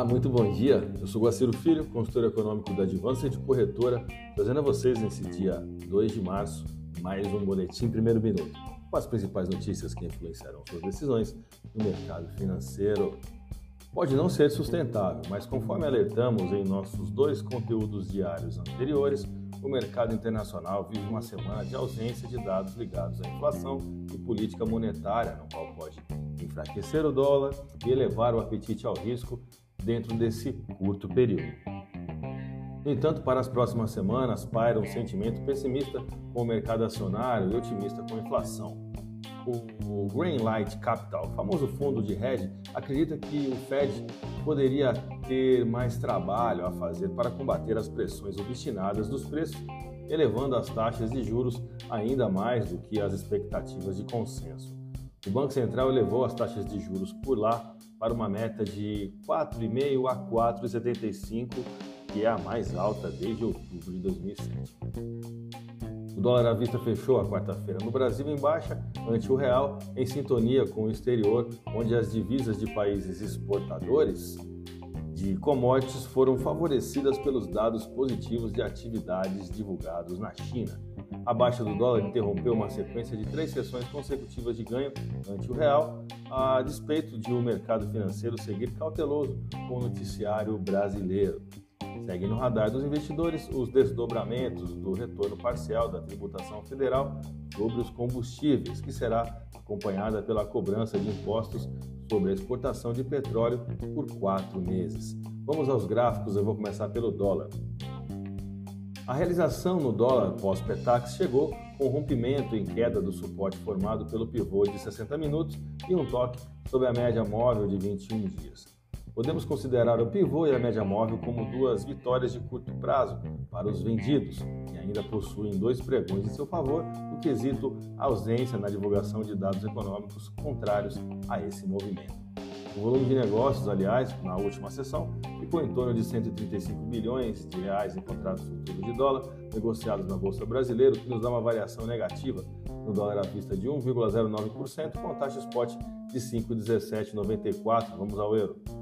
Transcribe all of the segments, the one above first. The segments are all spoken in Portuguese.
Olá, muito bom dia. Eu sou Guaciro Filho, consultor econômico da Advanced Corretora, trazendo a vocês nesse dia 2 de março mais um boletim primeiro minuto, com as principais notícias que influenciarão suas decisões no mercado financeiro. Pode não ser sustentável, mas conforme alertamos em nossos dois conteúdos diários anteriores, o mercado internacional vive uma semana de ausência de dados ligados à inflação e política monetária, no qual pode enfraquecer o dólar e elevar o apetite ao risco dentro desse curto período. No entanto, para as próximas semanas, paira um sentimento pessimista com o mercado acionário e otimista com a inflação. O Greenlight Capital, famoso fundo de hedge, acredita que o Fed poderia ter mais trabalho a fazer para combater as pressões obstinadas dos preços, elevando as taxas de juros ainda mais do que as expectativas de consenso. O Banco Central elevou as taxas de juros por lá para uma meta de 4,5 a 4,75, que é a mais alta desde outubro de 2007. O dólar à vista fechou a quarta-feira no Brasil em baixa ante o real, em sintonia com o exterior, onde as divisas de países exportadores de commodities foram favorecidas pelos dados positivos de atividades divulgados na China. A baixa do dólar interrompeu uma sequência de três sessões consecutivas de ganho ante o real, a despeito de o um mercado financeiro seguir cauteloso com o noticiário brasileiro. Segue no radar dos investidores os desdobramentos do retorno parcial da tributação federal sobre os combustíveis, que será acompanhada pela cobrança de impostos sobre a exportação de petróleo por quatro meses. Vamos aos gráficos, eu vou começar pelo dólar. A realização no dólar pós-PETAX chegou com rompimento em queda do suporte formado pelo pivô de 60 minutos e um toque sobre a média móvel de 21 dias. Podemos considerar o pivô e a média móvel como duas vitórias de curto prazo para os vendidos, que ainda possuem dois pregões em seu favor, no quesito ausência na divulgação de dados econômicos contrários a esse movimento. O volume de negócios, aliás, na última sessão, ficou em torno de 135 bilhões de reais em contratos futuros de dólar negociados na Bolsa Brasileira, o que nos dá uma variação negativa no dólar à vista de 1,09%, com taxa spot de 5,1794. Vamos ao euro.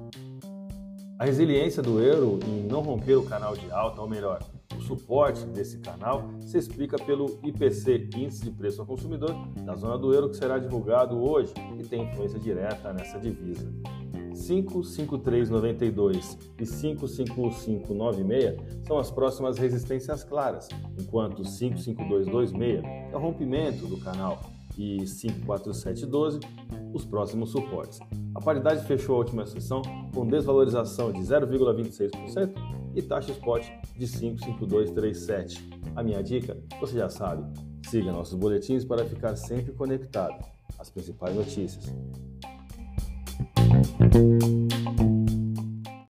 A resiliência do euro em não romper o canal de alta, ou melhor, o suporte desse canal, se explica pelo IPC, Índice de Preço ao Consumidor, da zona do euro, que será divulgado hoje e tem influência direta nessa divisa. 55392 e 55596 são as próximas resistências claras, enquanto 55226 é o rompimento do canal e 54712 os próximos suportes. A paridade fechou a última sessão com desvalorização de 0,26% e taxa spot de 55237. A minha dica, você já sabe, siga nossos boletins para ficar sempre conectado às principais notícias.